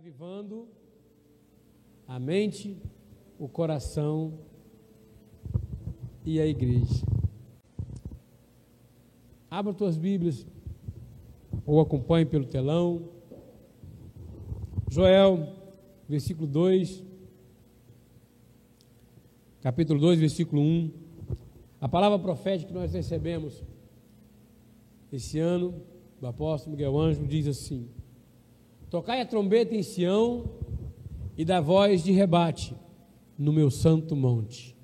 reavivando a mente, o coração e a igreja. Abra tuas Bíblias ou acompanhe pelo telão. Joel, versículo 2, capítulo 2, versículo 1. A palavra profética que nós recebemos esse ano do apóstolo Miguel Ângelo diz assim: Tocai a trombeta em Sião e da voz de rebate no meu santo monte.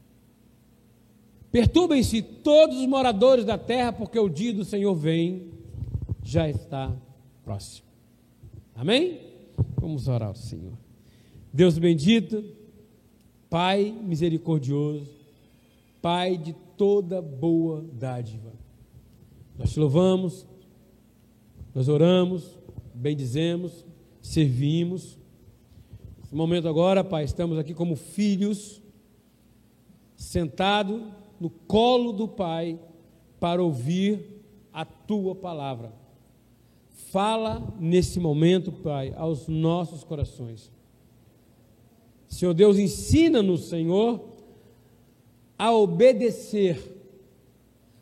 Perturbem-se todos os moradores da terra, porque o dia do Senhor vem, já está próximo. Amém? Vamos orar ao Senhor. Deus bendito, Pai misericordioso, Pai de toda boa dádiva. Nós te louvamos, nós oramos, bendizemos, servimos. Nesse momento agora, Pai, estamos aqui como filhos, sentados no colo do Pai, para ouvir a tua palavra. Fala nesse momento, Pai, aos nossos corações. Senhor Deus, ensina-nos, Senhor, a obedecer,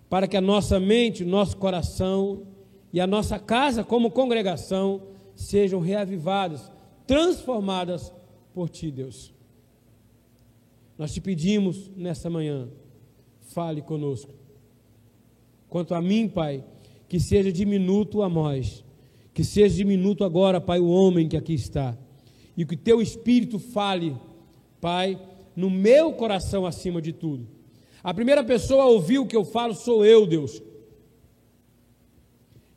para que a nossa mente, o nosso coração e a nossa casa, como congregação, sejam reavivadas, transformadas por Ti, Deus. Nós te pedimos nessa manhã, fale conosco. Quanto a mim, Pai, que seja diminuto a nós, que seja diminuto agora, Pai, o homem que aqui está, e que Teu Espírito fale, Pai, no meu coração acima de tudo. A primeira pessoa a ouvir o que eu falo sou eu, Deus.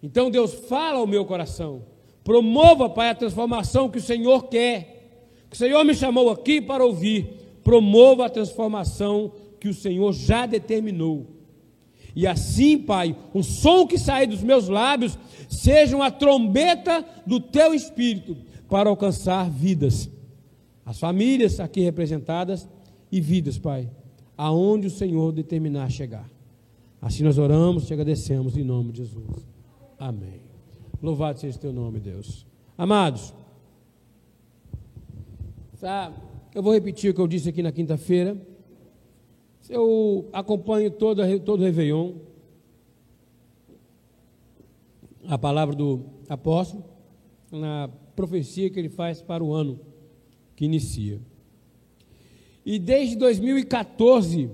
Então, Deus, fala ao meu coração Promova, Pai, a transformação que o Senhor quer. Que o Senhor me chamou aqui para ouvir. Promova a transformação que o Senhor já determinou. E assim, Pai, o som que sair dos meus lábios seja uma trombeta do teu espírito para alcançar vidas. As famílias aqui representadas e vidas, Pai, aonde o Senhor determinar chegar. Assim nós oramos e agradecemos em nome de Jesus. Amém. Louvado seja o teu nome, Deus. Amados, tá, eu vou repetir o que eu disse aqui na quinta-feira. Eu acompanho todo, todo o Réveillon, a palavra do apóstolo, na profecia que ele faz para o ano que inicia. E desde 2014,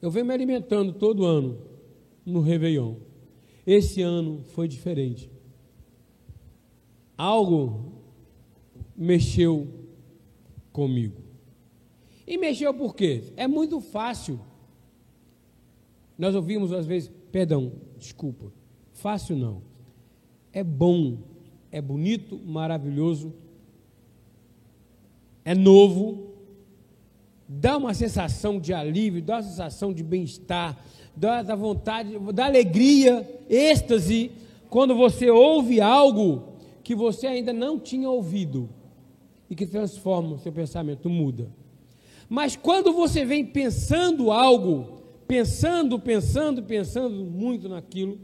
eu venho me alimentando todo ano no Réveillon. Esse ano foi diferente. Algo mexeu comigo. E mexeu por quê? É muito fácil. Nós ouvimos às vezes, perdão, desculpa, fácil não. É bom, é bonito, maravilhoso, é novo, dá uma sensação de alívio, dá uma sensação de bem-estar, da, da vontade, da alegria, êxtase, quando você ouve algo que você ainda não tinha ouvido e que transforma o seu pensamento, muda. Mas quando você vem pensando algo, pensando, pensando, pensando muito naquilo,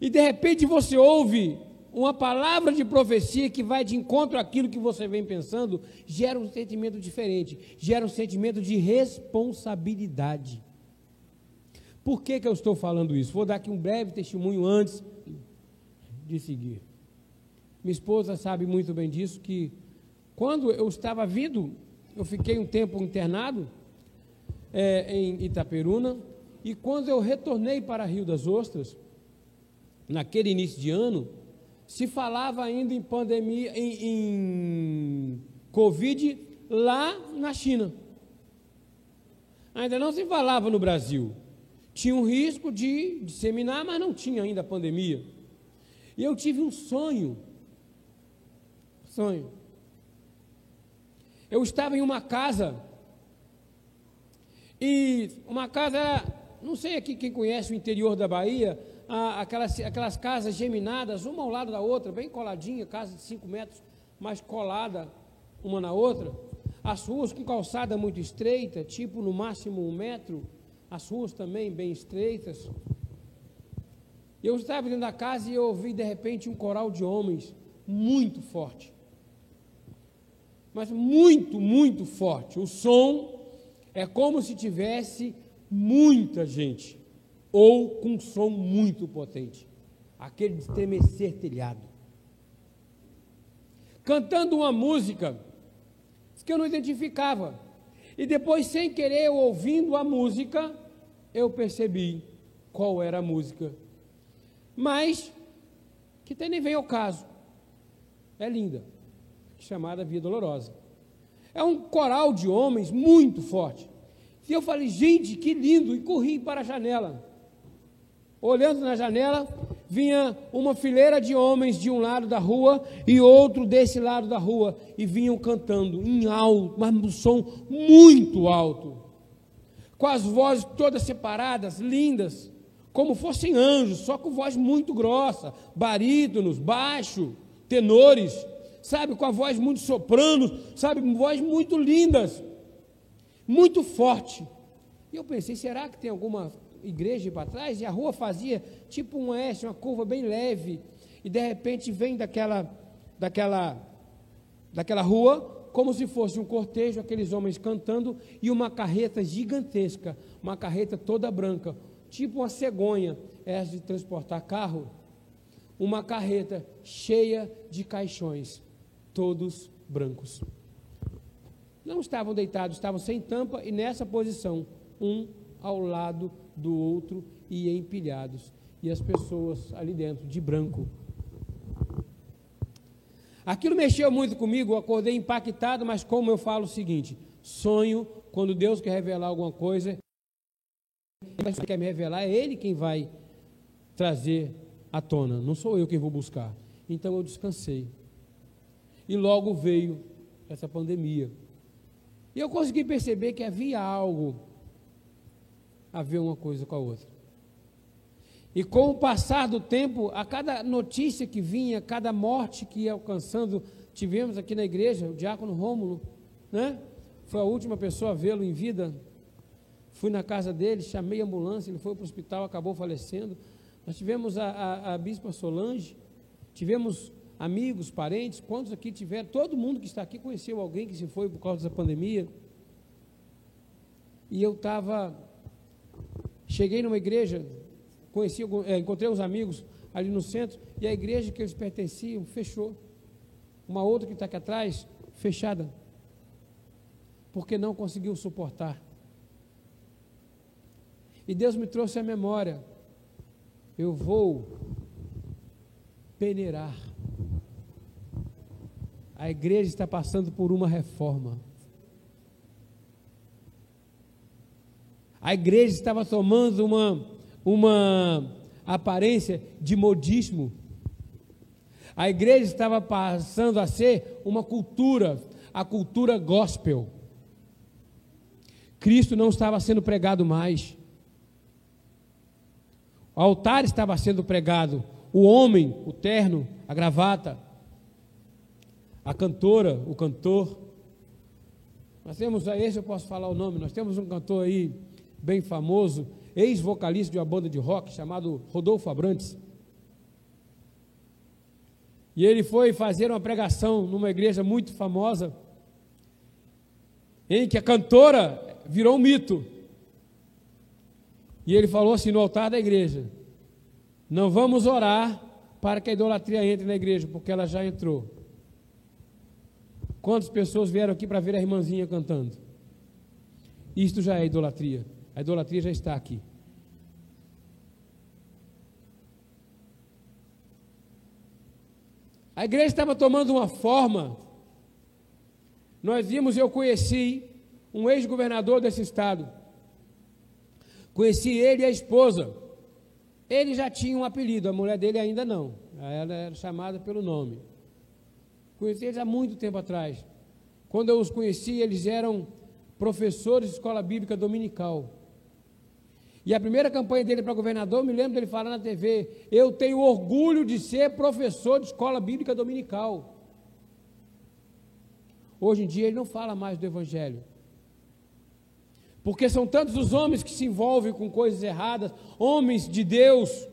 e de repente você ouve uma palavra de profecia que vai de encontro àquilo que você vem pensando, gera um sentimento diferente, gera um sentimento de responsabilidade. Por que, que eu estou falando isso? Vou dar aqui um breve testemunho antes de seguir. Minha esposa sabe muito bem disso, que quando eu estava vindo, eu fiquei um tempo internado é, em Itaperuna, e quando eu retornei para Rio das Ostras, naquele início de ano, se falava ainda em pandemia, em, em Covid lá na China. Ainda não se falava no Brasil tinha um risco de disseminar, mas não tinha ainda a pandemia. E eu tive um sonho. Sonho. Eu estava em uma casa. E uma casa era, não sei aqui quem conhece o interior da Bahia, aquelas, aquelas casas geminadas, uma ao lado da outra, bem coladinha, casa de 5 metros, mas colada uma na outra. As ruas com calçada muito estreita, tipo no máximo um metro as ruas também bem estreitas. Eu estava dentro da casa e eu ouvi de repente um coral de homens muito forte. Mas muito, muito forte. O som é como se tivesse muita gente, ou com um som muito potente aquele de estremecer telhado. Cantando uma música que eu não identificava. E depois, sem querer, ouvindo a música, eu percebi qual era a música. Mas, que até nem vem ao caso. É linda, chamada Via Dolorosa. É um coral de homens muito forte. E eu falei, gente, que lindo, e corri para a janela. Olhando na janela, vinha uma fileira de homens de um lado da rua e outro desse lado da rua, e vinham cantando em alto, mas um som muito alto, com as vozes todas separadas, lindas, como fossem anjos, só com voz muito grossa, barítonos, baixo, tenores, sabe, com a voz muito soprano, sabe, voz muito lindas, muito forte. E eu pensei, será que tem alguma igreja para trás, e a rua fazia tipo um S, uma curva bem leve, e de repente vem daquela, daquela, daquela rua, como se fosse um cortejo, aqueles homens cantando, e uma carreta gigantesca, uma carreta toda branca, tipo uma cegonha, essa de transportar carro, uma carreta cheia de caixões, todos brancos. Não estavam deitados, estavam sem tampa e nessa posição, um ao lado do outro e empilhados, e as pessoas ali dentro, de branco. Aquilo mexeu muito comigo, eu acordei impactado, mas como eu falo o seguinte: sonho, quando Deus quer revelar alguma coisa, Ele quer me revelar, é Ele quem vai trazer à tona, não sou eu quem vou buscar. Então eu descansei. E logo veio essa pandemia. E eu consegui perceber que havia algo a ver uma coisa com a outra. E com o passar do tempo, a cada notícia que vinha, cada morte que ia alcançando, tivemos aqui na igreja, o diácono Rômulo, né? Foi a última pessoa a vê-lo em vida. Fui na casa dele, chamei a ambulância, ele foi para o hospital, acabou falecendo. Nós tivemos a, a, a bispa Solange, tivemos amigos, parentes, quantos aqui tiveram? Todo mundo que está aqui conheceu alguém que se foi por causa da pandemia. E eu estava Cheguei numa igreja, conheci, é, encontrei uns amigos ali no centro, e a igreja que eles pertenciam fechou. Uma outra que está aqui atrás, fechada. Porque não conseguiu suportar. E Deus me trouxe a memória. Eu vou peneirar. A igreja está passando por uma reforma. A igreja estava tomando uma, uma aparência de modismo. A igreja estava passando a ser uma cultura, a cultura gospel. Cristo não estava sendo pregado mais. O altar estava sendo pregado. O homem, o terno, a gravata, a cantora, o cantor. Nós temos, esse eu posso falar o nome, nós temos um cantor aí, bem famoso, ex-vocalista de uma banda de rock chamado Rodolfo Abrantes. E ele foi fazer uma pregação numa igreja muito famosa, em que a cantora virou um mito. E ele falou assim no altar da igreja: Não vamos orar para que a idolatria entre na igreja, porque ela já entrou. Quantas pessoas vieram aqui para ver a irmãzinha cantando? Isto já é idolatria. A idolatria já está aqui. A igreja estava tomando uma forma. Nós vimos, eu conheci um ex-governador desse estado. Conheci ele e a esposa. Ele já tinha um apelido, a mulher dele ainda não. Ela era chamada pelo nome. Conheci eles há muito tempo atrás. Quando eu os conheci, eles eram professores de escola bíblica dominical. E a primeira campanha dele para governador, me lembro dele falar na TV: Eu tenho orgulho de ser professor de escola bíblica dominical. Hoje em dia ele não fala mais do Evangelho. Porque são tantos os homens que se envolvem com coisas erradas, homens de Deus.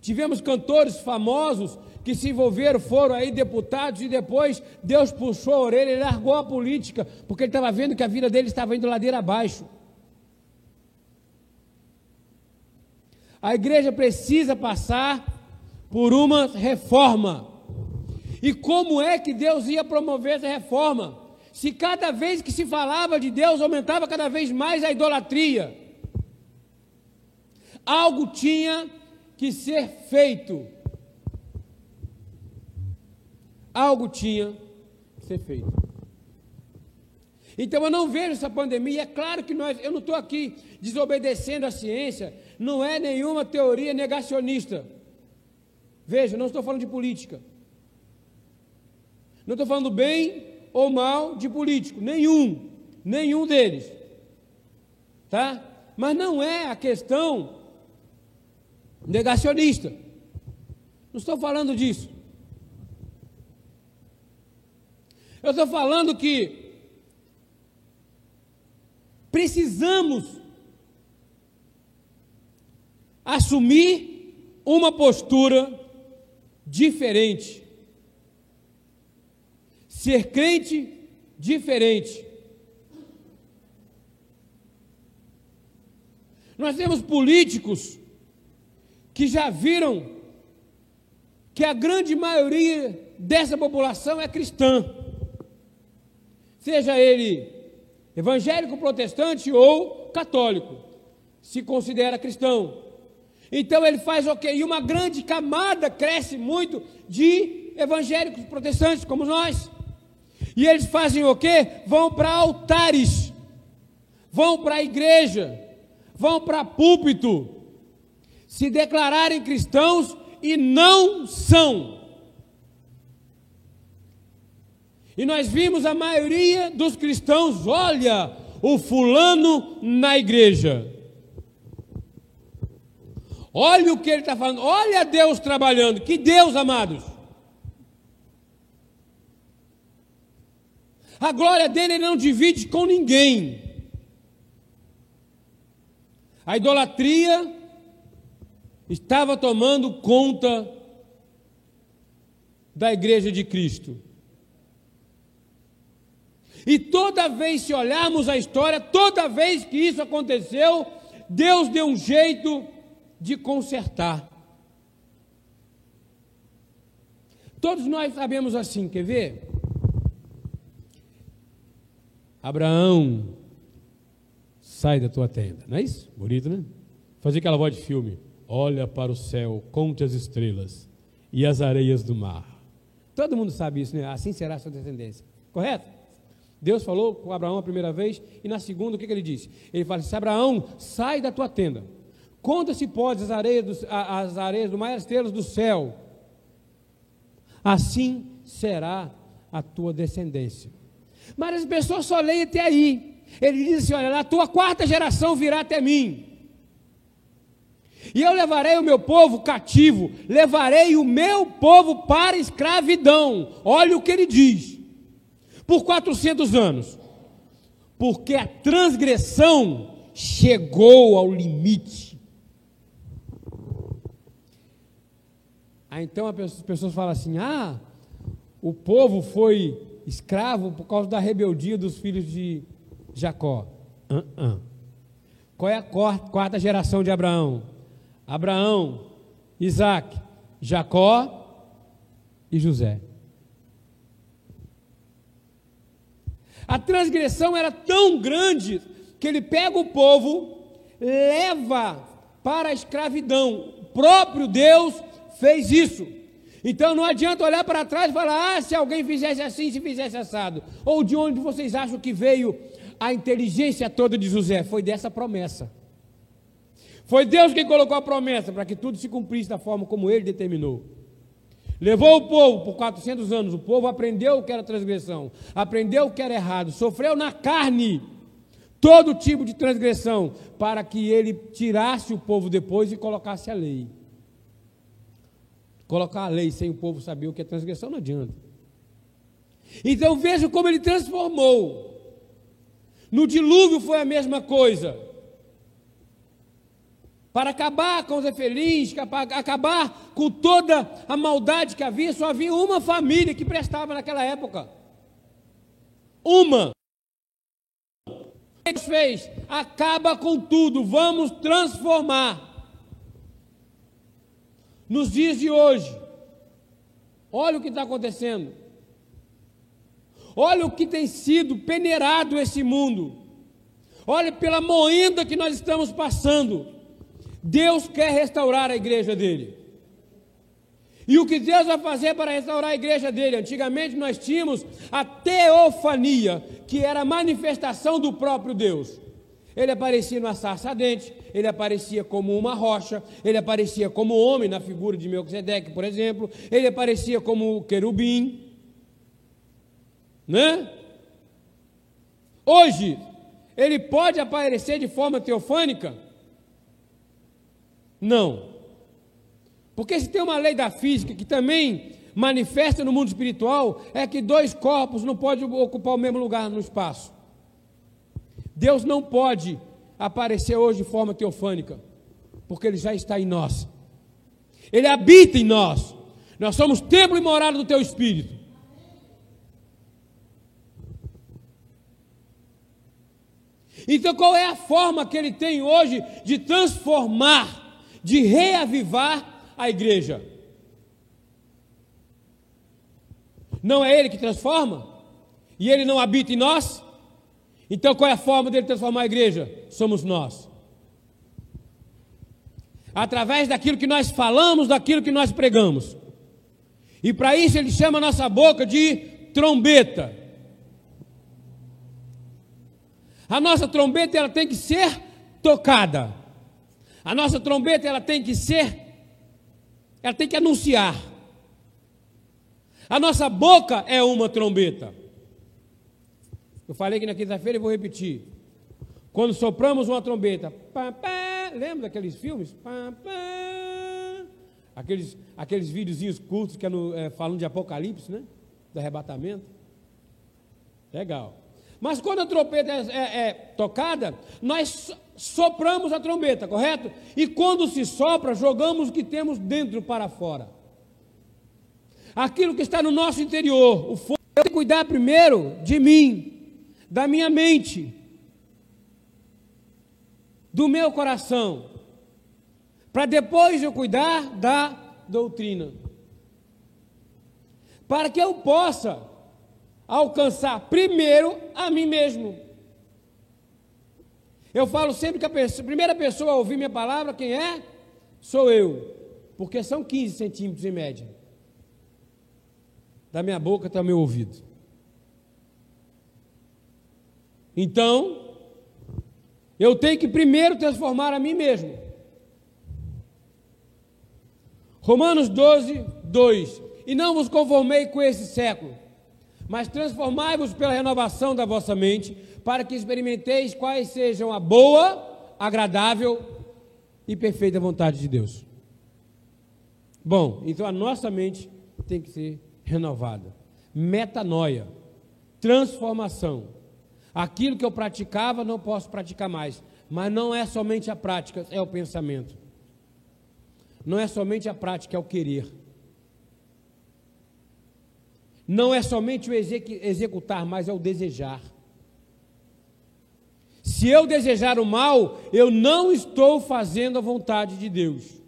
Tivemos cantores famosos que se envolveram, foram aí deputados e depois Deus puxou a orelha e largou a política, porque ele estava vendo que a vida dele estava indo ladeira abaixo. A igreja precisa passar por uma reforma. E como é que Deus ia promover essa reforma? Se cada vez que se falava de Deus aumentava cada vez mais a idolatria. Algo tinha que ser feito. Algo tinha que ser feito. Então eu não vejo essa pandemia. É claro que nós, eu não estou aqui desobedecendo a ciência, não é nenhuma teoria negacionista. Veja, não estou falando de política. Não estou falando bem ou mal de político, nenhum, nenhum deles. Tá? Mas não é a questão negacionista. Não estou falando disso. Eu estou falando que precisamos assumir uma postura diferente. Ser crente diferente. Nós temos políticos que já viram que a grande maioria dessa população é cristã, seja ele evangélico, protestante ou católico, se considera cristão. Então ele faz o quê? E uma grande camada cresce muito de evangélicos protestantes como nós. E eles fazem o quê? Vão para altares, vão para a igreja, vão para púlpito, se declararem cristãos e não são. E nós vimos a maioria dos cristãos, olha, o fulano na igreja. Olha o que ele está falando, olha Deus trabalhando, que Deus, amados. A glória dele ele não divide com ninguém. A idolatria estava tomando conta da igreja de Cristo. E toda vez, se olharmos a história, toda vez que isso aconteceu, Deus deu um jeito de consertar. Todos nós sabemos assim, quer ver? Abraão, sai da tua tenda, não é isso? Bonito, né? Fazer aquela voz de filme. Olha para o céu, conte as estrelas e as areias do mar. Todo mundo sabe isso, né? Assim será a sua descendência. Correto? Deus falou com Abraão a primeira vez e na segunda o que, que ele disse? Ele fala assim: Abraão, sai da tua tenda. Conta se pode as areias, do, as areias do mar as estrelas do céu. Assim será a tua descendência. Mas as pessoas só leem até aí. Ele diz assim: Olha, a tua quarta geração virá até mim. E eu levarei o meu povo cativo, levarei o meu povo para escravidão. Olha o que ele diz. Por 400 anos. Porque a transgressão chegou ao limite. Aí então as pessoas falam assim: ah, o povo foi escravo por causa da rebeldia dos filhos de Jacó. Uh -uh. Qual é a quarta geração de Abraão? Abraão, Isaac, Jacó e José. A transgressão era tão grande que ele pega o povo, leva para a escravidão. O próprio Deus fez isso. Então não adianta olhar para trás e falar: ah, se alguém fizesse assim, se fizesse assado. Ou de onde vocês acham que veio a inteligência toda de José? Foi dessa promessa. Foi Deus quem colocou a promessa para que tudo se cumprisse da forma como ele determinou. Levou o povo por 400 anos, o povo aprendeu o que era transgressão, aprendeu o que era errado, sofreu na carne todo tipo de transgressão, para que ele tirasse o povo depois e colocasse a lei. Colocar a lei sem o povo saber o que é transgressão não adianta. Então veja como ele transformou. No dilúvio foi a mesma coisa. para acabar com os efelins, para acabar com toda a maldade que havia, só havia uma família que prestava naquela época. Uma. Deus fez, acaba com tudo, vamos transformar. Nos dias de hoje, olha o que está acontecendo. Olha o que tem sido peneirado esse mundo. Olha pela moenda que nós estamos passando. Deus quer restaurar a igreja dele. E o que Deus vai fazer para restaurar a igreja dele? Antigamente nós tínhamos a teofania, que era a manifestação do próprio Deus. Ele aparecia numa sarça ardente, ele aparecia como uma rocha, ele aparecia como homem na figura de Melquisedeque, por exemplo, ele aparecia como querubim, né? Hoje, ele pode aparecer de forma teofânica? Não. Porque se tem uma lei da física que também manifesta no mundo espiritual, é que dois corpos não podem ocupar o mesmo lugar no espaço. Deus não pode aparecer hoje de forma teofânica, porque Ele já está em nós. Ele habita em nós. Nós somos templo e morada do Teu Espírito. Então, qual é a forma que ele tem hoje de transformar, de reavivar a igreja? Não é ele que transforma? E ele não habita em nós? Então, qual é a forma dele transformar a igreja? Somos nós. Através daquilo que nós falamos, daquilo que nós pregamos. E para isso ele chama a nossa boca de trombeta. A nossa trombeta ela tem que ser tocada. A nossa trombeta ela tem que ser ela tem que anunciar. A nossa boca é uma trombeta. Eu falei que na quinta-feira e vou repetir. Quando sopramos uma trombeta, pá, pá, lembra daqueles filmes? Pá, aqueles, aqueles videozinhos curtos que é no, é, falam de Apocalipse, né? Do arrebatamento. Legal. Mas quando a trombeta é, é, é, tocada, nós sopramos a trombeta, correto? E quando se sopra, jogamos o que temos dentro para fora. Aquilo que está no nosso interior, o fogo. Eu tenho que cuidar primeiro de mim, da minha mente, do meu coração, para depois eu cuidar da doutrina. Para que eu possa alcançar primeiro a mim mesmo. Eu falo sempre que a, pessoa, primeira pessoa a ouvir minha palavra, quem é? Sou eu. Porque são 15 centímetros em média. Da minha boca até o meu ouvido. Então, eu tenho que primeiro transformar a mim mesmo. Romanos 12, 2. E não vos conformei com esse século mas transformai-vos pela renovação da vossa mente, para que experimenteis quais sejam a boa, agradável e perfeita vontade de Deus. Bom, então a nossa mente tem que ser renovada. Metanoia, transformação. Aquilo que eu praticava não posso praticar mais, mas não é somente a prática, é o pensamento. Não é somente a prática, é o querer. Não é somente o executar, mas é o desejar. Se eu desejar o mal, eu não estou fazendo a vontade de Deus.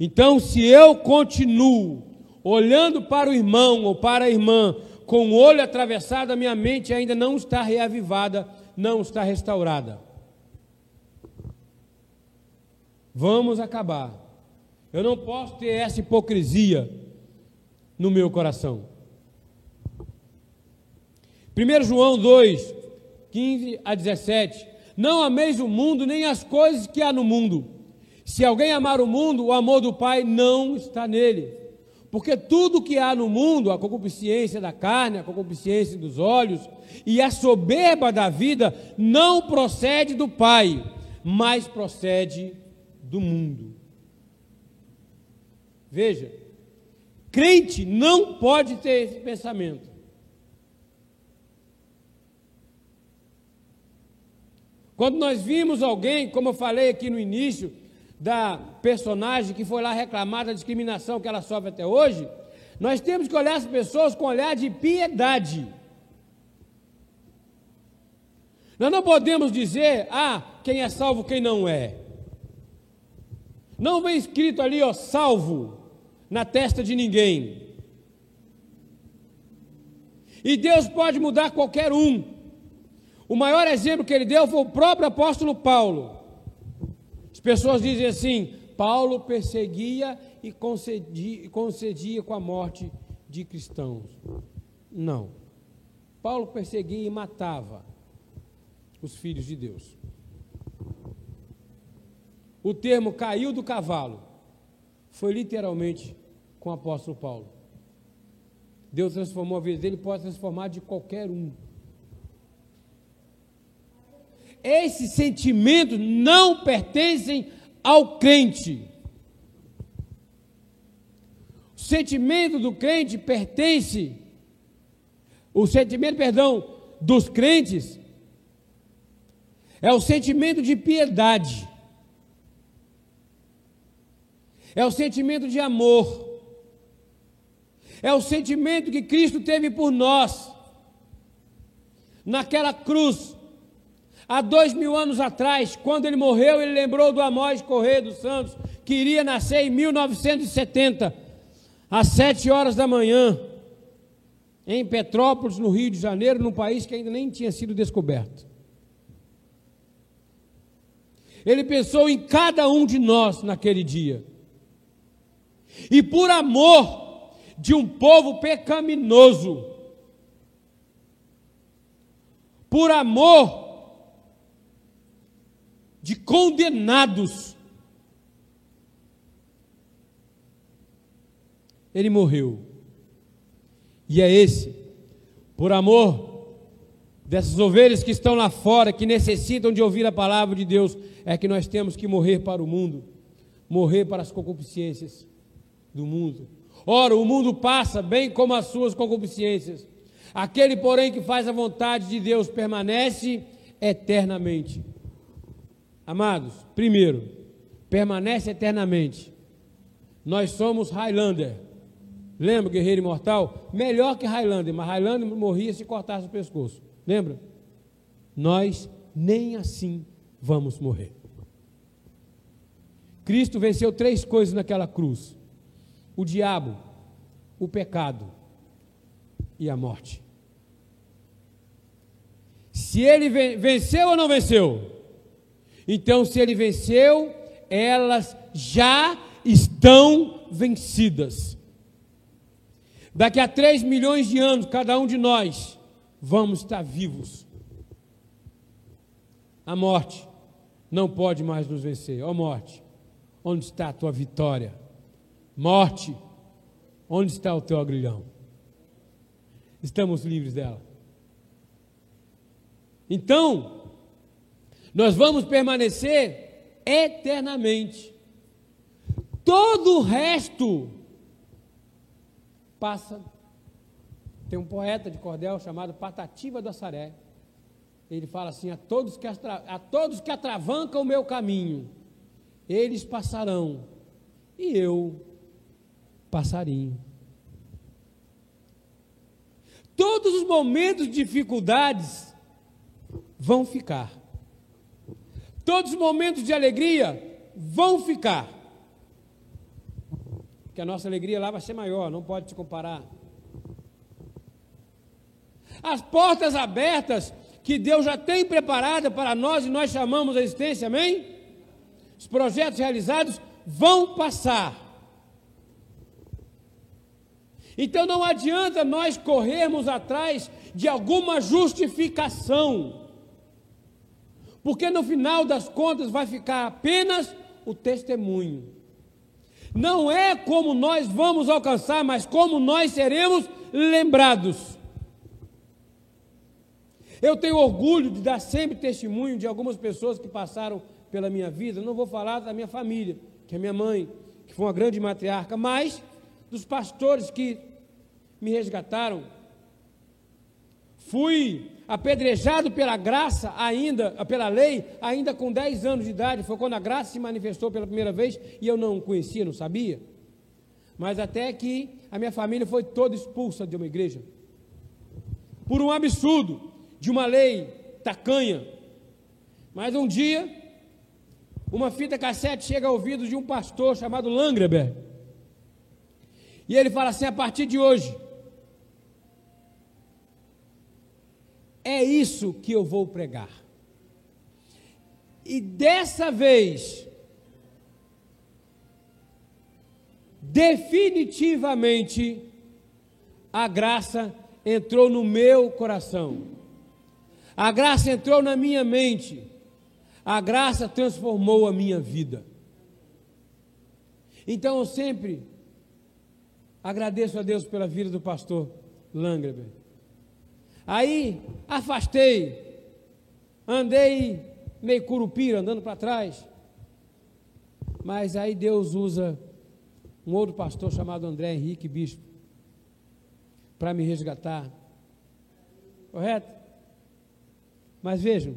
Então, se eu continuo olhando para o irmão ou para a irmã com o olho atravessado, a minha mente ainda não está reavivada, não está restaurada. Vamos acabar. Eu não posso ter essa hipocrisia no meu coração. 1 João 2, 15 a 17. Não ameis o mundo, nem as coisas que há no mundo. Se alguém amar o mundo, o amor do Pai não está nele. Porque tudo que há no mundo, a concupiscência da carne, a concupiscência dos olhos e a soberba da vida, não procede do Pai, mas procede do mundo. Veja, crente não pode ter esse pensamento. Quando nós vimos alguém, como eu falei aqui no início, da personagem que foi lá reclamar da discriminação que ela sofre até hoje, nós temos que olhar as pessoas com olhar de piedade. Nós não podemos dizer, ah, quem é salvo, quem não é. Não vem escrito ali, ó, salvo, na testa de ninguém. E Deus pode mudar qualquer um. O maior exemplo que ele deu foi o próprio apóstolo Paulo. As pessoas dizem assim: Paulo perseguia e concedia, concedia com a morte de cristãos. Não. Paulo perseguia e matava os filhos de Deus. O termo caiu do cavalo foi literalmente com o apóstolo Paulo. Deus transformou a vida dele, pode transformar de qualquer um. Esses sentimentos não pertencem ao crente. O sentimento do crente pertence, o sentimento, perdão, dos crentes é o sentimento de piedade, é o sentimento de amor, é o sentimento que Cristo teve por nós, naquela cruz, há dois mil anos atrás, quando ele morreu, ele lembrou do Amós Correia dos Santos, que iria nascer em 1970, às sete horas da manhã, em Petrópolis, no Rio de Janeiro, num país que ainda nem tinha sido descoberto. Ele pensou em cada um de nós naquele dia. E por amor de um povo pecaminoso, por amor de condenados, ele morreu. E é esse, por amor dessas ovelhas que estão lá fora, que necessitam de ouvir a palavra de Deus, é que nós temos que morrer para o mundo, morrer para as concupiscências do mundo. Ora, o mundo passa bem como as suas concupiscências. Aquele, porém, que faz a vontade de Deus permanece eternamente. Amados, primeiro, permanece eternamente. Nós somos Highlander. Lembra, guerreiro imortal? Melhor que Highlander, mas Highlander morria se cortasse o pescoço. Lembra? Nós nem assim vamos morrer. Cristo venceu três coisas naquela cruz: o diabo, o pecado e a morte. Se ele venceu ou não venceu? Então, se ele venceu, elas já estão vencidas. Daqui a três milhões de anos, cada um de nós vamos estar vivos. A morte não pode mais nos vencer. Ó oh, morte, onde está a tua vitória? Morte, onde está o teu agrilhão? Estamos livres dela. Então, nós vamos permanecer eternamente. Todo o resto passa tem um poeta de cordel chamado Patativa do Assaré. Ele fala assim: a todos, que a todos que atravancam o meu caminho, eles passarão, e eu passarinho. Todos os momentos de dificuldades vão ficar. Todos os momentos de alegria vão ficar. Porque a nossa alegria lá vai ser maior, não pode se comparar as portas abertas que Deus já tem preparada para nós e nós chamamos a existência, amém? Os projetos realizados vão passar. Então não adianta nós corrermos atrás de alguma justificação, porque no final das contas vai ficar apenas o testemunho. Não é como nós vamos alcançar, mas como nós seremos lembrados. Eu tenho orgulho de dar sempre testemunho de algumas pessoas que passaram pela minha vida. Não vou falar da minha família, que é minha mãe, que foi uma grande matriarca, mas dos pastores que me resgataram. Fui apedrejado pela graça, ainda, pela lei, ainda com 10 anos de idade. Foi quando a graça se manifestou pela primeira vez e eu não conhecia, não sabia. Mas até que a minha família foi toda expulsa de uma igreja. Por um absurdo de uma lei tacanha. Mas um dia, uma fita cassete chega ao ouvido de um pastor chamado Langreber. E ele fala assim: a partir de hoje, é isso que eu vou pregar. E dessa vez, definitivamente, a graça entrou no meu coração, a graça entrou na minha mente, a graça transformou a minha vida. Então eu sempre agradeço a Deus pela vida do pastor Langreber. Aí afastei, andei meio curupira, andando para trás. Mas aí Deus usa um outro pastor chamado André Henrique Bispo para me resgatar. Correto? Mas vejam,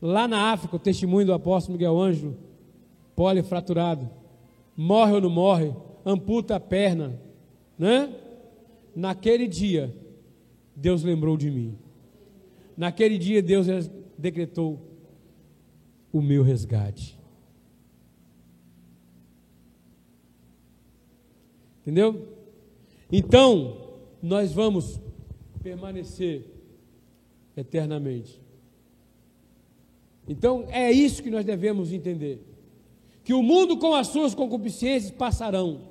lá na África, o testemunho do apóstolo Miguel Ângelo, polifraturado, morre ou não morre, amputa a perna, né? Naquele dia, Deus lembrou de mim. Naquele dia, Deus decretou o meu resgate. Entendeu? Então, nós vamos permanecer eternamente. Então, é isso que nós devemos entender: que o mundo com as suas concupiscências passarão,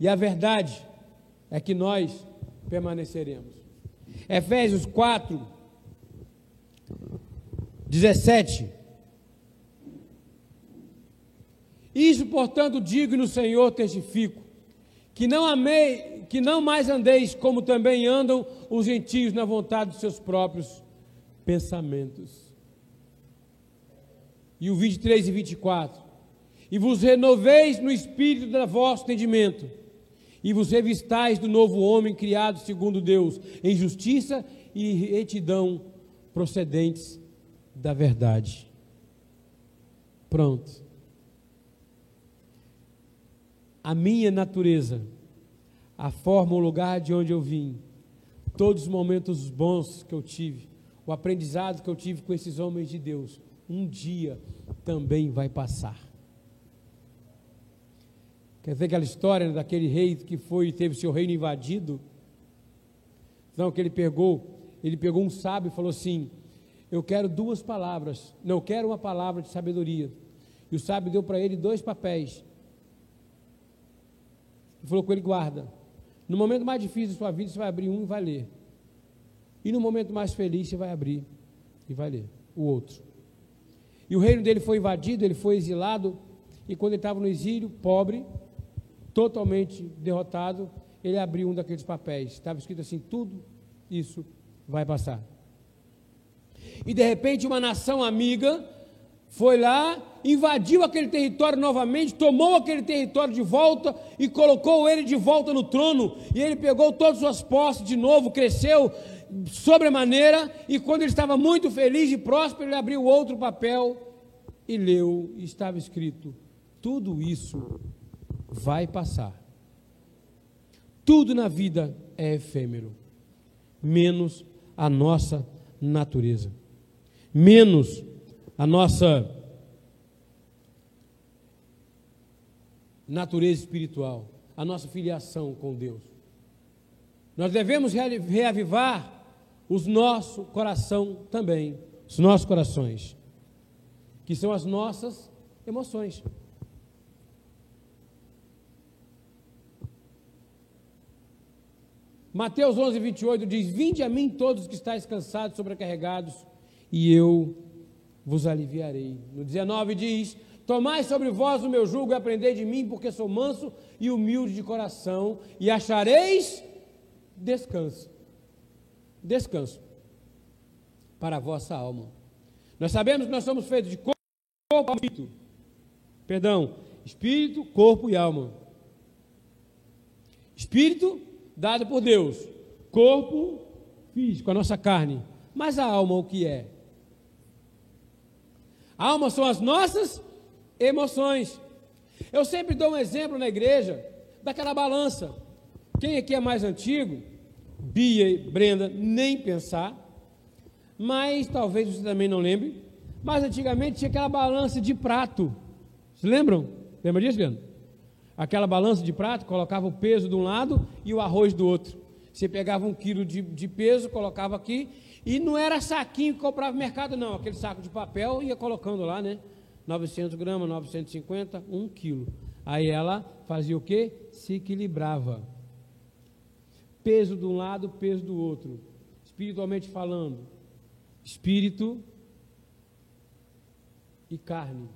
e a verdade é que nós permaneceremos. Efésios 4, 17. Isso, portanto, digo no Senhor testifico, que não amei, que não mais andeis como também andam os gentios na vontade dos seus próprios pensamentos. E o 23 e 24. E vos renoveis no espírito do vosso entendimento e vos revistais do novo homem criado segundo Deus, em justiça e retidão procedentes da verdade. Pronto. A minha natureza, a forma, o lugar de onde eu vim, todos os momentos bons que eu tive, o aprendizado que eu tive com esses homens de Deus, um dia também vai passar. Quer dizer aquela história daquele rei que foi e teve seu reino invadido? Não, que ele pegou, ele pegou um sábio e falou assim: Eu quero duas palavras, não, quero uma palavra de sabedoria. E o sábio deu para ele dois papéis. E falou com ele: Guarda, no momento mais difícil da sua vida, você vai abrir um e vai ler. E no momento mais feliz, você vai abrir e vai ler o outro. E o reino dele foi invadido, ele foi exilado. E quando ele estava no exílio, pobre, totalmente derrotado, ele abriu um daqueles papéis. Estava escrito assim: tudo isso vai passar. E de repente, uma nação amiga foi lá, invadiu aquele território novamente, tomou aquele território de volta e colocou ele de volta no trono. E ele pegou todas as suas posses de novo, cresceu sobremaneira. E quando ele estava muito feliz e próspero, ele abriu outro papel e leu. E estava escrito: tudo isso vai passar. Tudo na vida é efêmero, menos a nossa natureza, menos a nossa natureza espiritual, a nossa filiação com Deus. Nós devemos reavivar os nosso coração também, os nossos corações, que são as nossas emoções. Mateus 11, 28 diz: Vinde a mim todos que estáis cansados, sobrecarregados, e eu vos aliviarei. No 19 diz: Tomai sobre vós o meu jugo e aprendei de mim, porque sou manso e humilde de coração, e achareis descanso. Descanso para a vossa alma. Nós sabemos que nós somos feitos de corpo, espírito. Perdão, espírito, corpo e alma. Espírito dado por Deus. Corpo físico, a nossa carne, Mas a alma o que é? A alma são as nossas emoções. Eu sempre dou um exemplo na igreja daquela balança. Quem aqui é mais antigo, Bia e Brenda, nem pensar, mas talvez você também não lembre. Mas antigamente tinha aquela balança de prato. Se lembram? Lembra disso, Leandro? Aquela balança de prato, colocava o peso de um lado e o arroz do outro. Você pegava um quilo de, de peso, colocava aqui, e não era saquinho que comprava no mercado, não. Aquele saco de papel ia colocando lá, né? 900 gramas, 950, 1 quilo. Aí ela fazia o quê? Se equilibrava. Peso de um lado, peso do outro. Espiritualmente falando. Espírito e carne.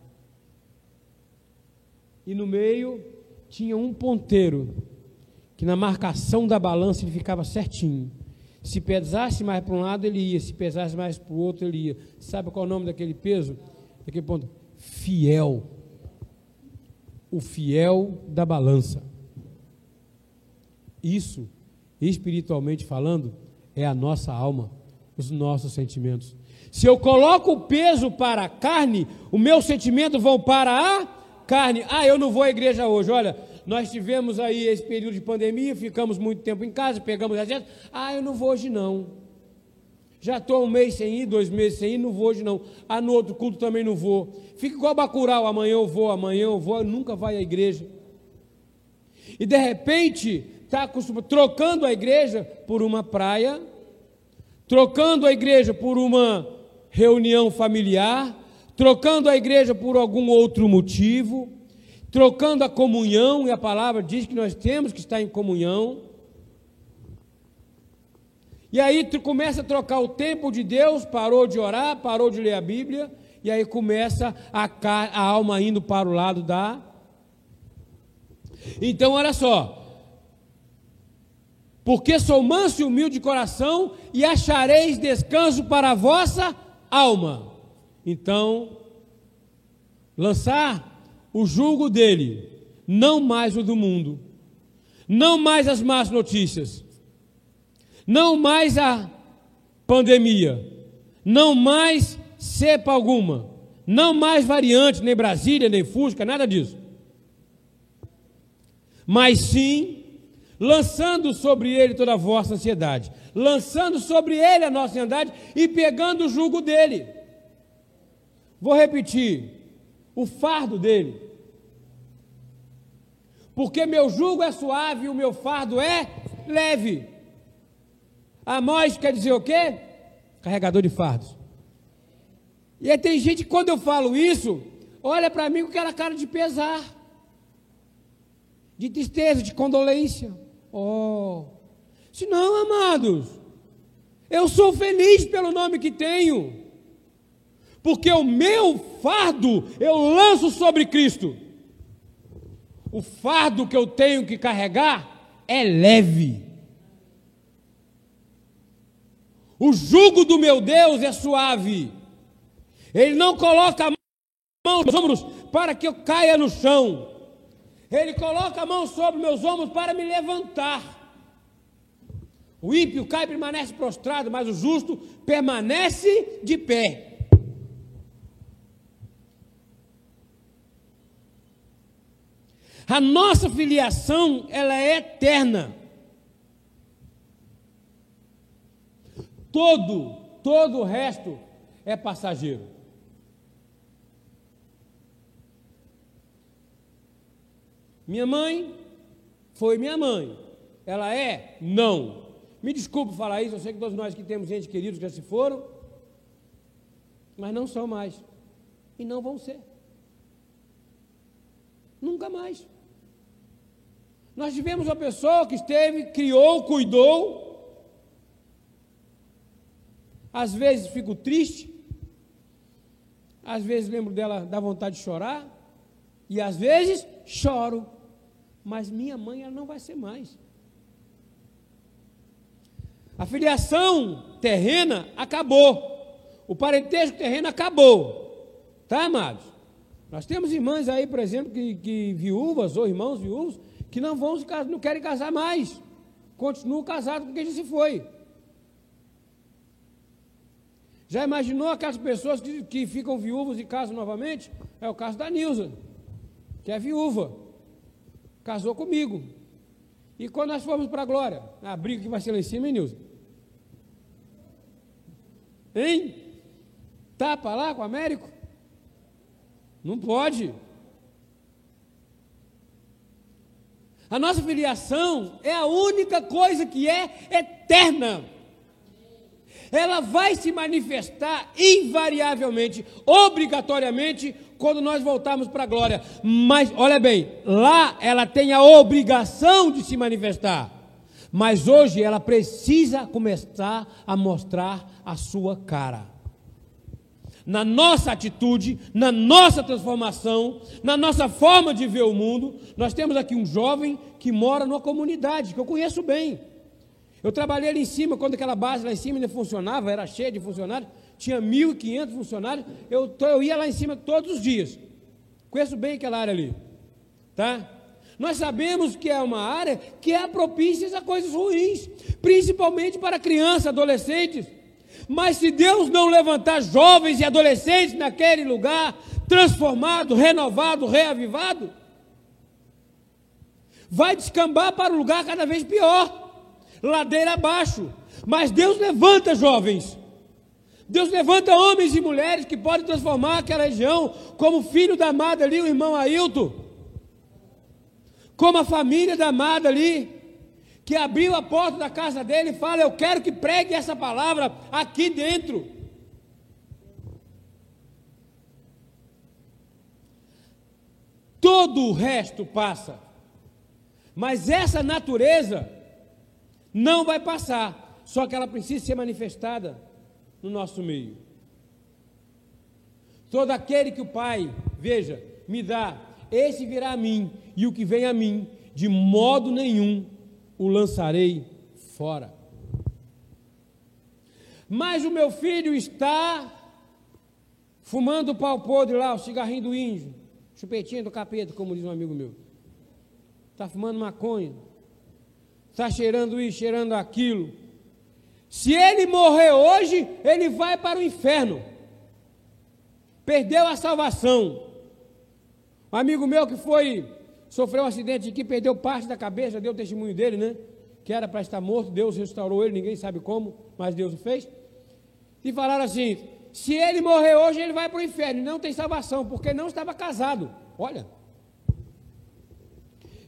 E no meio tinha um ponteiro, que na marcação da balança ele ficava certinho. Se pesasse mais para um lado, ele ia. Se pesasse mais para o outro, ele ia. Sabe qual é o nome daquele peso? Daquele ponto? Fiel. O fiel da balança. Isso, espiritualmente falando, é a nossa alma, os nossos sentimentos. Se eu coloco o peso para a carne, o meu sentimento vão para a carne. Ah, eu não vou à igreja hoje. Olha, nós tivemos aí esse período de pandemia, ficamos muito tempo em casa, pegamos a gente. Ah, eu não vou hoje não. Já estou um mês sem ir, dois meses sem ir, não vou hoje não. Ah, no outro culto também não vou. Fica igual Bacurau, amanhã eu vou, amanhã eu vou, nunca vai à igreja. E de repente, está trocando a igreja por uma praia, trocando a igreja por uma reunião familiar, trocando a igreja por algum outro motivo, trocando a comunhão, e a palavra diz que nós temos que estar em comunhão. E aí tu começa a trocar o tempo de Deus, parou de orar, parou de ler a Bíblia, e aí começa a, a alma indo para o lado da. Então, olha só. Porque sou manso e humilde de coração, e achareis descanso para a vossa alma. Então, lançar o julgo dele, não mais o do mundo, não mais as más notícias, não mais a pandemia, não mais cepa alguma, não mais variante, nem Brasília, nem Fusca, nada disso. Mas sim, lançando sobre ele toda a vossa ansiedade, lançando sobre ele a nossa ansiedade e pegando o jugo dele. Vou repetir: o fardo dele. Porque meu jugo é suave e o meu fardo é leve. Amós quer dizer o quê? Carregador de fardos. E aí tem gente que quando eu falo isso, olha para mim com aquela cara de pesar, de tristeza, de condolência. Oh, se não, amados, eu sou feliz pelo nome que tenho porque o meu fardo eu lanço sobre Cristo. O fardo que eu tenho que carregar é leve. O jugo do meu Deus é suave. Ele não coloca a mão nos ombros para que eu caia no chão. Ele coloca a mão sobre meus ombros para me levantar. O ímpio cai e permanece prostrado, mas o justo permanece de pé. A nossa filiação, ela é eterna. Todo, todo o resto é passageiro. Minha mãe foi minha mãe. Ela é? Não. Me desculpe falar isso, eu sei que todos nós que temos gente queridos que já se foram, mas não são mais. E não vão ser. Nunca mais. Nós tivemos uma pessoa que esteve, criou, cuidou. Às vezes fico triste, às vezes lembro dela, dá vontade de chorar, e às vezes choro. Mas minha mãe ela não vai ser mais. A filiação terrena acabou. O parentesco terreno acabou. Tá, amados? Nós temos irmãs aí, por exemplo, que, que viúvas ou irmãos viúvos que não vão não querem casar mais. Continuam casados com quem já se foi. Já imaginou aquelas pessoas que, que ficam viúvas e casam novamente? É o caso da Nilza, que é viúva. Casou comigo. E quando nós fomos para a glória, a briga que vai ser lá em cima, hein, Nilza? Hein? Tapa lá com o Américo? Não pode. A nossa filiação é a única coisa que é eterna. Ela vai se manifestar invariavelmente, obrigatoriamente, quando nós voltarmos para a glória. Mas, olha bem, lá ela tem a obrigação de se manifestar. Mas hoje ela precisa começar a mostrar a sua cara na nossa atitude, na nossa transformação, na nossa forma de ver o mundo. Nós temos aqui um jovem que mora numa comunidade que eu conheço bem. Eu trabalhei ali em cima, quando aquela base lá em cima ainda funcionava, era cheia de funcionários, tinha 1.500 funcionários, eu, eu ia lá em cima todos os dias. Conheço bem aquela área ali, tá? Nós sabemos que é uma área que é propícia a coisas ruins, principalmente para crianças, adolescentes. Mas se Deus não levantar jovens e adolescentes naquele lugar, transformado, renovado, reavivado, vai descambar para um lugar cada vez pior, ladeira abaixo. Mas Deus levanta jovens. Deus levanta homens e mulheres que podem transformar aquela região, como o filho da amada ali, o irmão Ailton, como a família da amada ali, que abriu a porta da casa dele e fala: Eu quero que pregue essa palavra aqui dentro. Todo o resto passa, mas essa natureza não vai passar, só que ela precisa ser manifestada no nosso meio. Todo aquele que o Pai, veja, me dá, esse virá a mim, e o que vem a mim, de modo nenhum o lançarei fora. Mas o meu filho está fumando o pau podre lá, o cigarrinho do índio, chupetinho do capeta, como diz um amigo meu. Está fumando maconha, está cheirando isso, cheirando aquilo. Se ele morrer hoje, ele vai para o inferno. Perdeu a salvação. Um amigo meu que foi sofreu um acidente aqui, perdeu parte da cabeça, deu o testemunho dele, né? Que era para estar morto, Deus restaurou ele, ninguém sabe como, mas Deus o fez. E falaram assim: se ele morrer hoje, ele vai para o inferno, não tem salvação, porque não estava casado. Olha,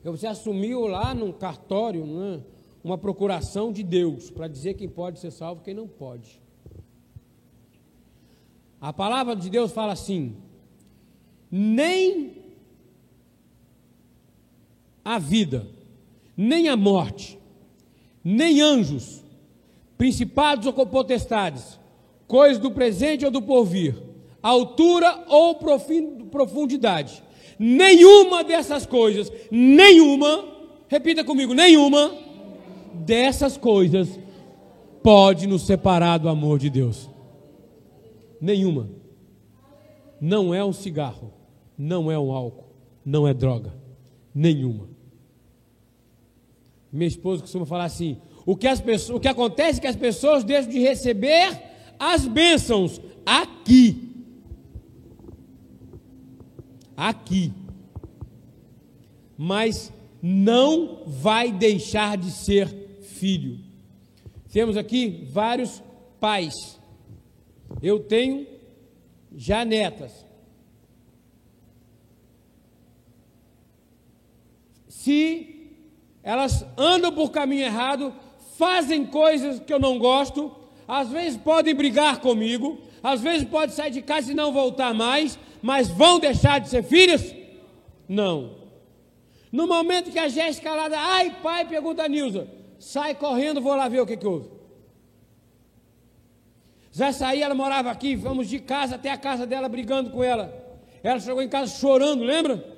você assumiu lá num cartório, né, uma procuração de Deus para dizer quem pode ser salvo e quem não pode. A palavra de Deus fala assim: nem a vida, nem a morte, nem anjos, principados ou potestades, coisas do presente ou do porvir, altura ou profundidade. Nenhuma dessas coisas, nenhuma, repita comigo, nenhuma dessas coisas pode nos separar do amor de Deus. Nenhuma. Não é um cigarro, não é um álcool, não é droga. Nenhuma. Minha esposa costuma falar assim: o que, as pessoas, o que acontece é que as pessoas deixam de receber as bênçãos aqui. Aqui. Mas não vai deixar de ser filho. Temos aqui vários pais. Eu tenho já netas. Se elas andam por caminho errado, fazem coisas que eu não gosto, às vezes podem brigar comigo, às vezes podem sair de casa e não voltar mais, mas vão deixar de ser filhas? Não. No momento que a Jéssica lá, ai pai, pergunta a Nilza, sai correndo, vou lá ver o que, que houve. Já saí, ela morava aqui, vamos de casa até a casa dela brigando com ela. Ela chegou em casa chorando, lembra?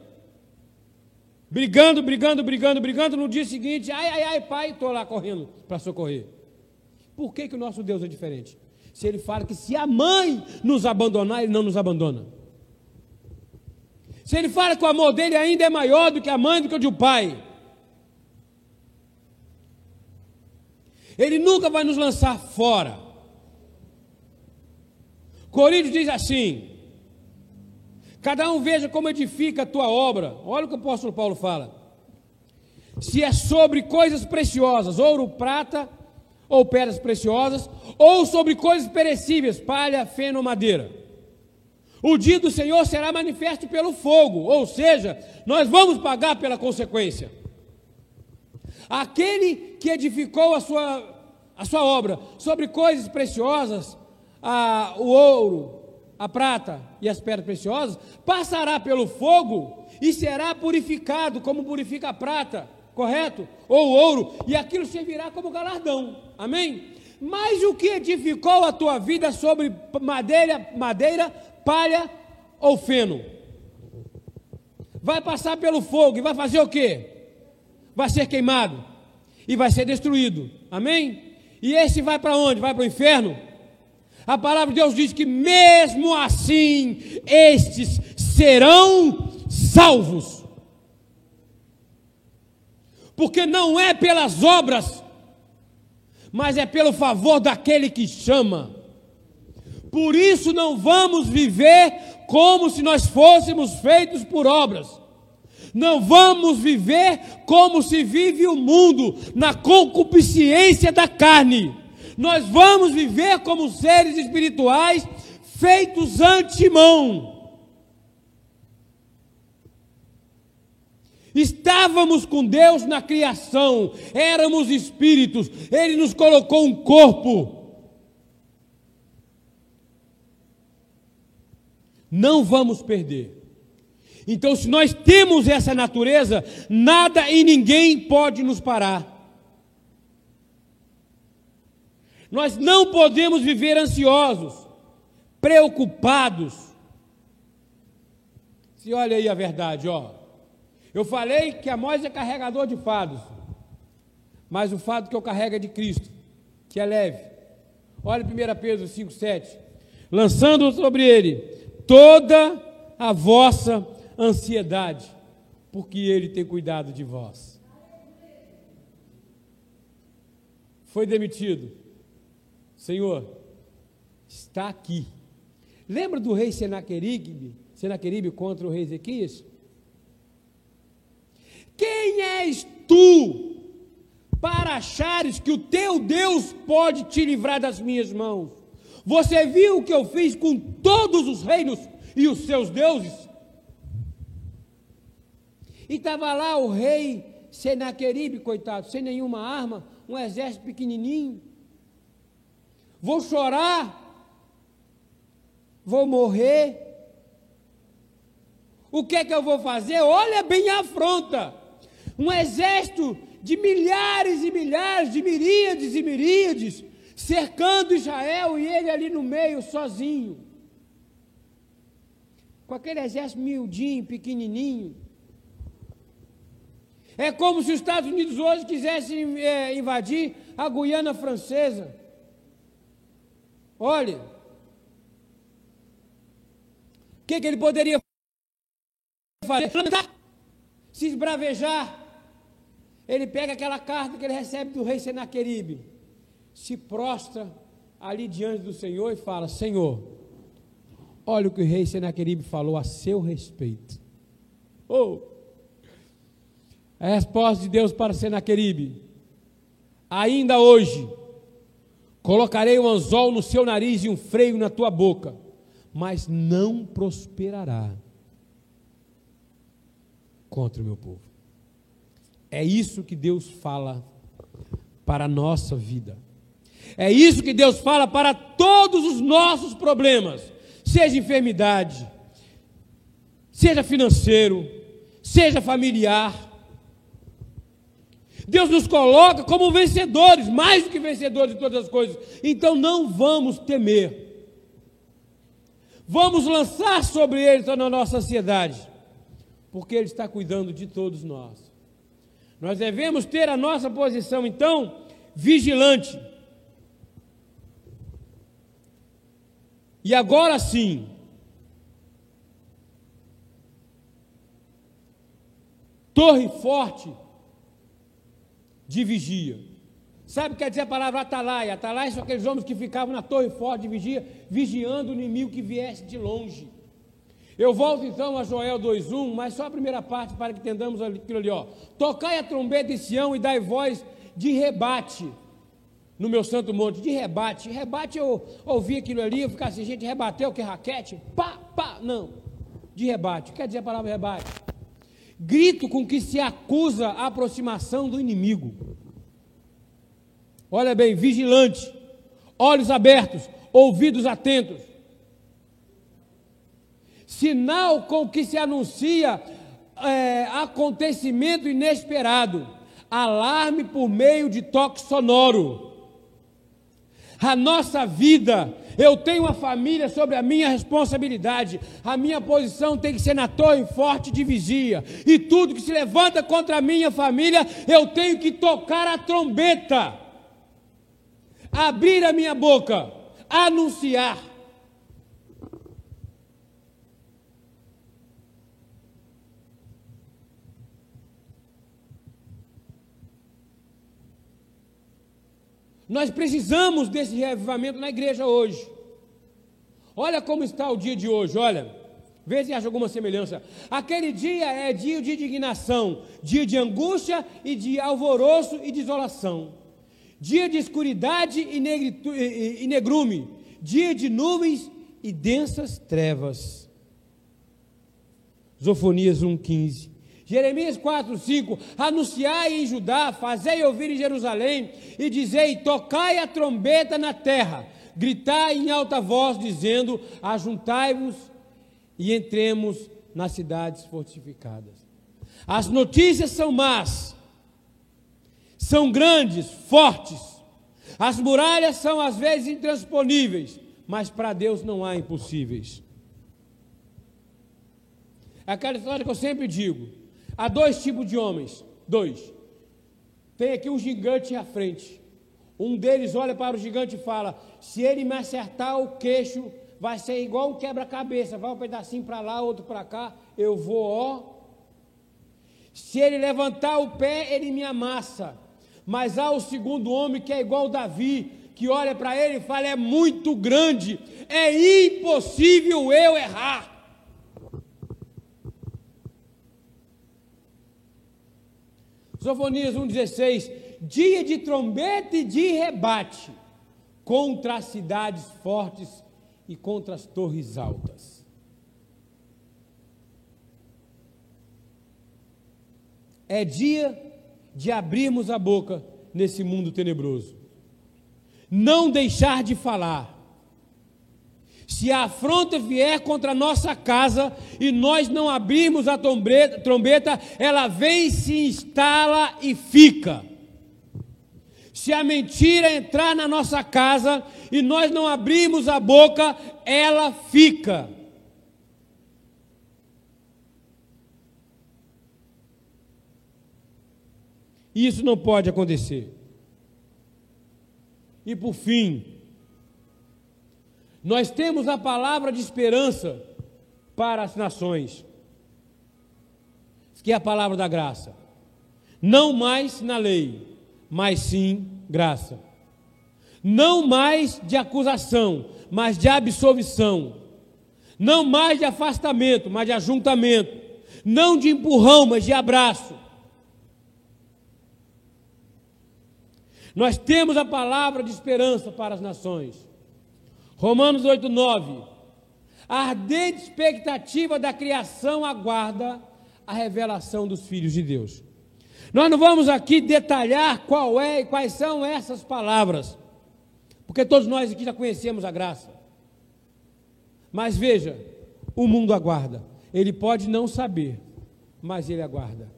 Brigando, brigando, brigando, brigando. No dia seguinte, ai, ai, ai, pai, estou lá correndo para socorrer. Por que, que o nosso Deus é diferente? Se ele fala que se a mãe nos abandonar, ele não nos abandona. Se ele fala que o amor dele ainda é maior do que a mãe, do que o de pai. Ele nunca vai nos lançar fora. Coríntios diz assim: Cada um veja como edifica a tua obra. Olha o que o apóstolo Paulo fala. Se é sobre coisas preciosas, ouro, prata ou pedras preciosas, ou sobre coisas perecíveis, palha, feno ou madeira. O dia do Senhor será manifesto pelo fogo, ou seja, nós vamos pagar pela consequência. Aquele que edificou a sua, a sua obra sobre coisas preciosas, a, o ouro, a prata e as pedras preciosas, passará pelo fogo e será purificado como purifica a prata, correto? Ou o ouro, e aquilo servirá como galardão. Amém? Mas o que edificou a tua vida sobre madeira, madeira, palha ou feno? Vai passar pelo fogo e vai fazer o quê? vai ser queimado e vai ser destruído. Amém? E esse vai para onde? Vai para o inferno? A palavra de Deus diz que mesmo assim estes serão salvos. Porque não é pelas obras, mas é pelo favor daquele que chama. Por isso não vamos viver como se nós fôssemos feitos por obras. Não vamos viver como se vive o mundo, na concupiscência da carne. Nós vamos viver como seres espirituais feitos antemão. Estávamos com Deus na criação, éramos espíritos, Ele nos colocou um corpo. Não vamos perder. Então, se nós temos essa natureza, nada e ninguém pode nos parar. Nós não podemos viver ansiosos, preocupados. Se olha aí a verdade, ó. Eu falei que a Moisés é carregador de fados, mas o fado que eu carrego é de Cristo, que é leve. Olha 1 Pedro 5,7. Lançando sobre ele toda a vossa ansiedade, porque Ele tem cuidado de vós. Foi demitido. Senhor, está aqui. Lembra do rei Senaqueribe, Senaqueribe contra o rei Ezequias? Quem és tu para achares que o teu Deus pode te livrar das minhas mãos? Você viu o que eu fiz com todos os reinos e os seus deuses? E estava lá o rei Senaqueribe, coitado, sem nenhuma arma, um exército pequenininho. Vou chorar, vou morrer. O que é que eu vou fazer? Olha bem a afronta. Um exército de milhares e milhares, de miríades e miríades, cercando Israel e ele ali no meio, sozinho. Com aquele exército miudinho, pequenininho. É como se os Estados Unidos hoje quisessem é, invadir a Guiana Francesa. Olha, o que, que ele poderia fazer? Se esbravejar. Ele pega aquela carta que ele recebe do rei Senaqueribe, se prostra ali diante do Senhor e fala: Senhor, olha o que o rei Senaqueribe falou a seu respeito. Oh, a resposta de Deus para Senaqueribe: Ainda hoje colocarei um anzol no seu nariz e um freio na tua boca, mas não prosperará contra o meu povo. É isso que Deus fala para a nossa vida. É isso que Deus fala para todos os nossos problemas, seja enfermidade, seja financeiro, seja familiar, Deus nos coloca como vencedores, mais do que vencedores de todas as coisas. Então não vamos temer. Vamos lançar sobre Ele toda a nossa ansiedade, porque Ele está cuidando de todos nós. Nós devemos ter a nossa posição, então, vigilante. E agora sim, torre forte de vigia. Sabe o que quer dizer a palavra atalaia? Atalaia são aqueles homens que ficavam na torre forte de vigia, vigiando o inimigo que viesse de longe. Eu volto então a Joel 2:1, mas só a primeira parte para que entendamos aquilo ali, ó. Tocai a trombeta em Sião e dai voz de rebate no meu santo monte, de rebate. Rebate eu ouvi aquilo ali, eu ficava assim, gente, rebateu que raquete? Pá, pá, não. De rebate. O que quer dizer a palavra rebate? Grito com que se acusa a aproximação do inimigo. Olha bem, vigilante, olhos abertos, ouvidos atentos. Sinal com que se anuncia é, acontecimento inesperado, alarme por meio de toque sonoro. A nossa vida, eu tenho uma família sobre a minha responsabilidade, a minha posição tem que ser na torre forte de vigia, e tudo que se levanta contra a minha família, eu tenho que tocar a trombeta. Abrir a minha boca, anunciar. Nós precisamos desse reavivamento na igreja hoje. Olha como está o dia de hoje, olha. Vê se acha alguma semelhança. Aquele dia é dia de indignação, dia de angústia e de alvoroço e desolação dia de escuridade e, negrume, dia de nuvens e densas trevas. Zofonias 1,15. Jeremias 4, 5: Anunciai em Judá, fazei ouvir em Jerusalém, e dizei: Tocai a trombeta na terra, gritai em alta voz, dizendo: Ajuntai-vos e entremos nas cidades fortificadas. As notícias são más, são grandes, fortes. As muralhas são às vezes intransponíveis, mas para Deus não há impossíveis. É aquela história que eu sempre digo: há dois tipos de homens. Dois. Tem aqui um gigante à frente. Um deles olha para o gigante e fala: se ele me acertar o queixo, vai ser igual um quebra-cabeça, vai um pedacinho para lá, outro para cá, eu vou, ó. Se ele levantar o pé, ele me amassa. Mas há o segundo homem que é igual Davi, que olha para ele e fala: é muito grande, é impossível eu errar. Sofonias 1,16: Dia de trombeta e de rebate contra as cidades fortes e contra as torres altas. É dia de abrirmos a boca nesse mundo tenebroso. Não deixar de falar. Se a afronta vier contra a nossa casa e nós não abrirmos a trombeta, ela vem, se instala e fica. Se a mentira entrar na nossa casa e nós não abrirmos a boca, ela fica. Isso não pode acontecer. E por fim, nós temos a palavra de esperança para as nações, que é a palavra da graça. Não mais na lei, mas sim graça. Não mais de acusação, mas de absolvição. Não mais de afastamento, mas de ajuntamento. Não de empurrão, mas de abraço. Nós temos a palavra de esperança para as nações. Romanos 8, 9. A ardente expectativa da criação aguarda a revelação dos filhos de Deus. Nós não vamos aqui detalhar qual é e quais são essas palavras, porque todos nós aqui já conhecemos a graça. Mas veja, o mundo aguarda. Ele pode não saber, mas ele aguarda.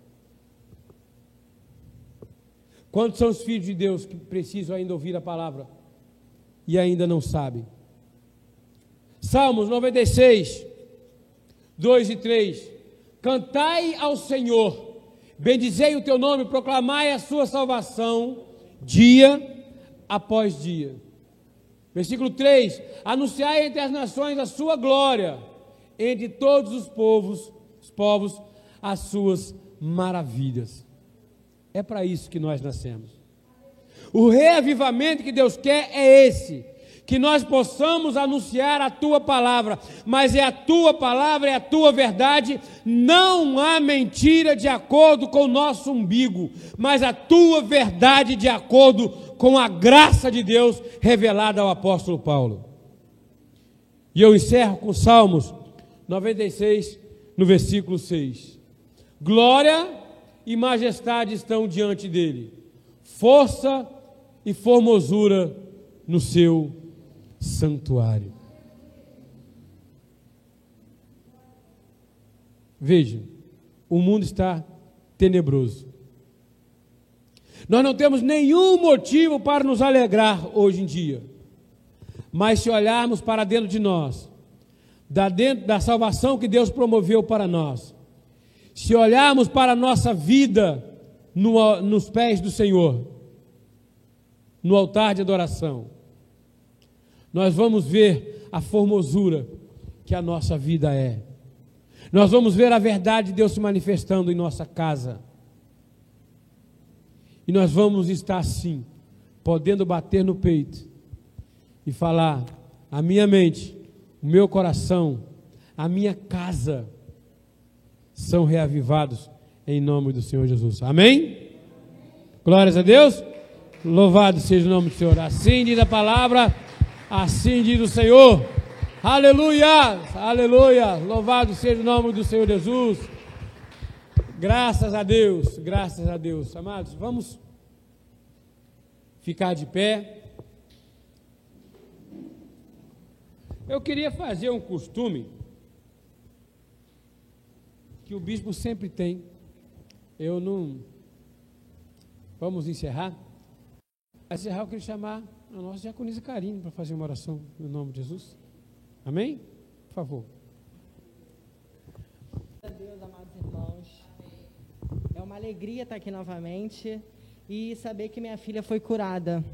Quantos são os filhos de Deus que precisam ainda ouvir a palavra e ainda não sabem? Salmos 96, 2 e 3. Cantai ao Senhor, bendizei o teu nome, proclamai a sua salvação, dia após dia. Versículo 3: Anunciai entre as nações a sua glória, entre todos os povos, os povos, as suas maravilhas. É para isso que nós nascemos. O reavivamento que Deus quer é esse que nós possamos anunciar a tua palavra, mas é a tua palavra, é a tua verdade, não há mentira de acordo com o nosso umbigo, mas a tua verdade de acordo com a graça de Deus revelada ao apóstolo Paulo. E eu encerro com Salmos 96, no versículo 6. Glória e majestade estão diante dele, força e formosura no seu santuário. Veja, o mundo está tenebroso. Nós não temos nenhum motivo para nos alegrar hoje em dia. Mas se olharmos para dentro de nós, da, dentro, da salvação que Deus promoveu para nós, se olharmos para a nossa vida no, nos pés do Senhor, no altar de adoração, nós vamos ver a formosura que a nossa vida é. Nós vamos ver a verdade de Deus se manifestando em nossa casa. E nós vamos estar assim, podendo bater no peito e falar: a minha mente, o meu coração, a minha casa são reavivados em nome do Senhor Jesus. Amém? Glórias a Deus. Louvado seja o nome do Senhor. Assim diz a palavra. Assim diz o Senhor. Aleluia! Aleluia! Louvado seja o nome do Senhor Jesus. Graças a Deus, graças a Deus. Amados, vamos ficar de pé. Eu queria fazer um costume que o bispo sempre tem. Eu não. Vamos encerrar. Encerrar, eu queria chamar a nossa diaconisa Karine para fazer uma oração no nome de Jesus. Amém? Por favor. Deus, amados irmãos. É uma alegria estar aqui novamente e saber que minha filha foi curada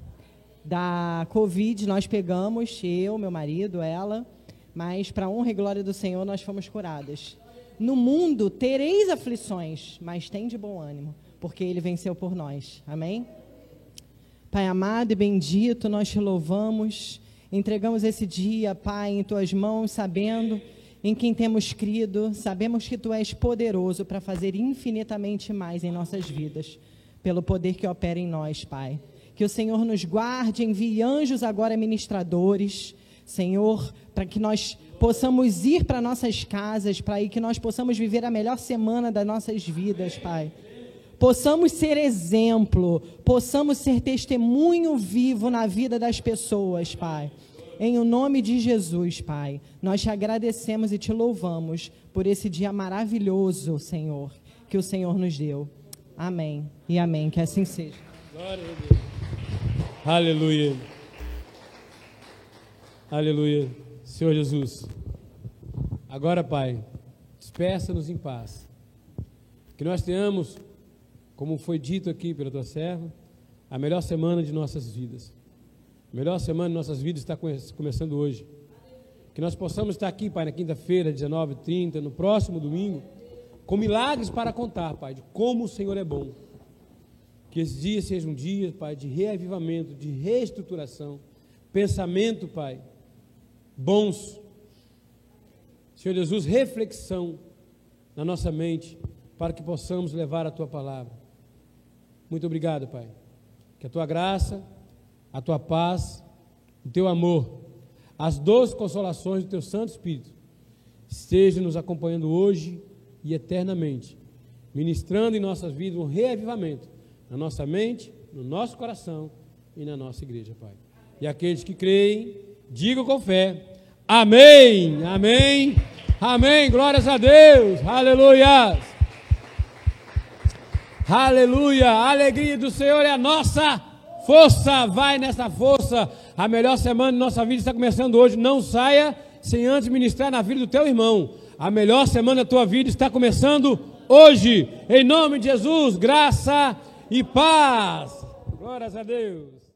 da Covid. Nós pegamos, eu, meu marido, ela, mas para honra e glória do Senhor nós fomos curadas. No mundo tereis aflições, mas tem de bom ânimo, porque Ele venceu por nós. Amém? Pai amado e bendito, nós te louvamos, entregamos esse dia, Pai, em tuas mãos, sabendo em quem temos crido, sabemos que tu és poderoso para fazer infinitamente mais em nossas vidas, pelo poder que opera em nós, Pai. Que o Senhor nos guarde, envie anjos agora ministradores, Senhor, para que nós possamos ir para nossas casas, para que nós possamos viver a melhor semana das nossas vidas, Pai possamos ser exemplo, possamos ser testemunho vivo na vida das pessoas, Pai. Em o nome de Jesus, Pai, nós te agradecemos e te louvamos por esse dia maravilhoso, Senhor, que o Senhor nos deu. Amém e amém. Que assim seja. Glória a Deus. Aleluia. Aleluia. Senhor Jesus. Agora, Pai, despeça-nos em paz. Que nós tenhamos como foi dito aqui pela tua serva, a melhor semana de nossas vidas. A melhor semana de nossas vidas está começando hoje. Que nós possamos estar aqui, Pai, na quinta-feira, 19 30 no próximo domingo, com milagres para contar, Pai, de como o Senhor é bom. Que esse dia seja um dia, Pai, de reavivamento, de reestruturação, pensamento, Pai, bons. Senhor Jesus, reflexão na nossa mente, para que possamos levar a Tua palavra. Muito obrigado, Pai. Que a tua graça, a tua paz, o teu amor, as doces consolações do teu Santo Espírito estejam nos acompanhando hoje e eternamente, ministrando em nossas vidas um reavivamento na nossa mente, no nosso coração e na nossa igreja, Pai. E aqueles que creem, digam com fé: Amém, Amém, Amém. Glórias a Deus, Aleluia. Aleluia! A alegria do Senhor é a nossa força. Vai nessa força. A melhor semana de nossa vida está começando hoje. Não saia sem antes ministrar na vida do teu irmão. A melhor semana da tua vida está começando hoje. Em nome de Jesus, graça e paz. Glórias a Deus.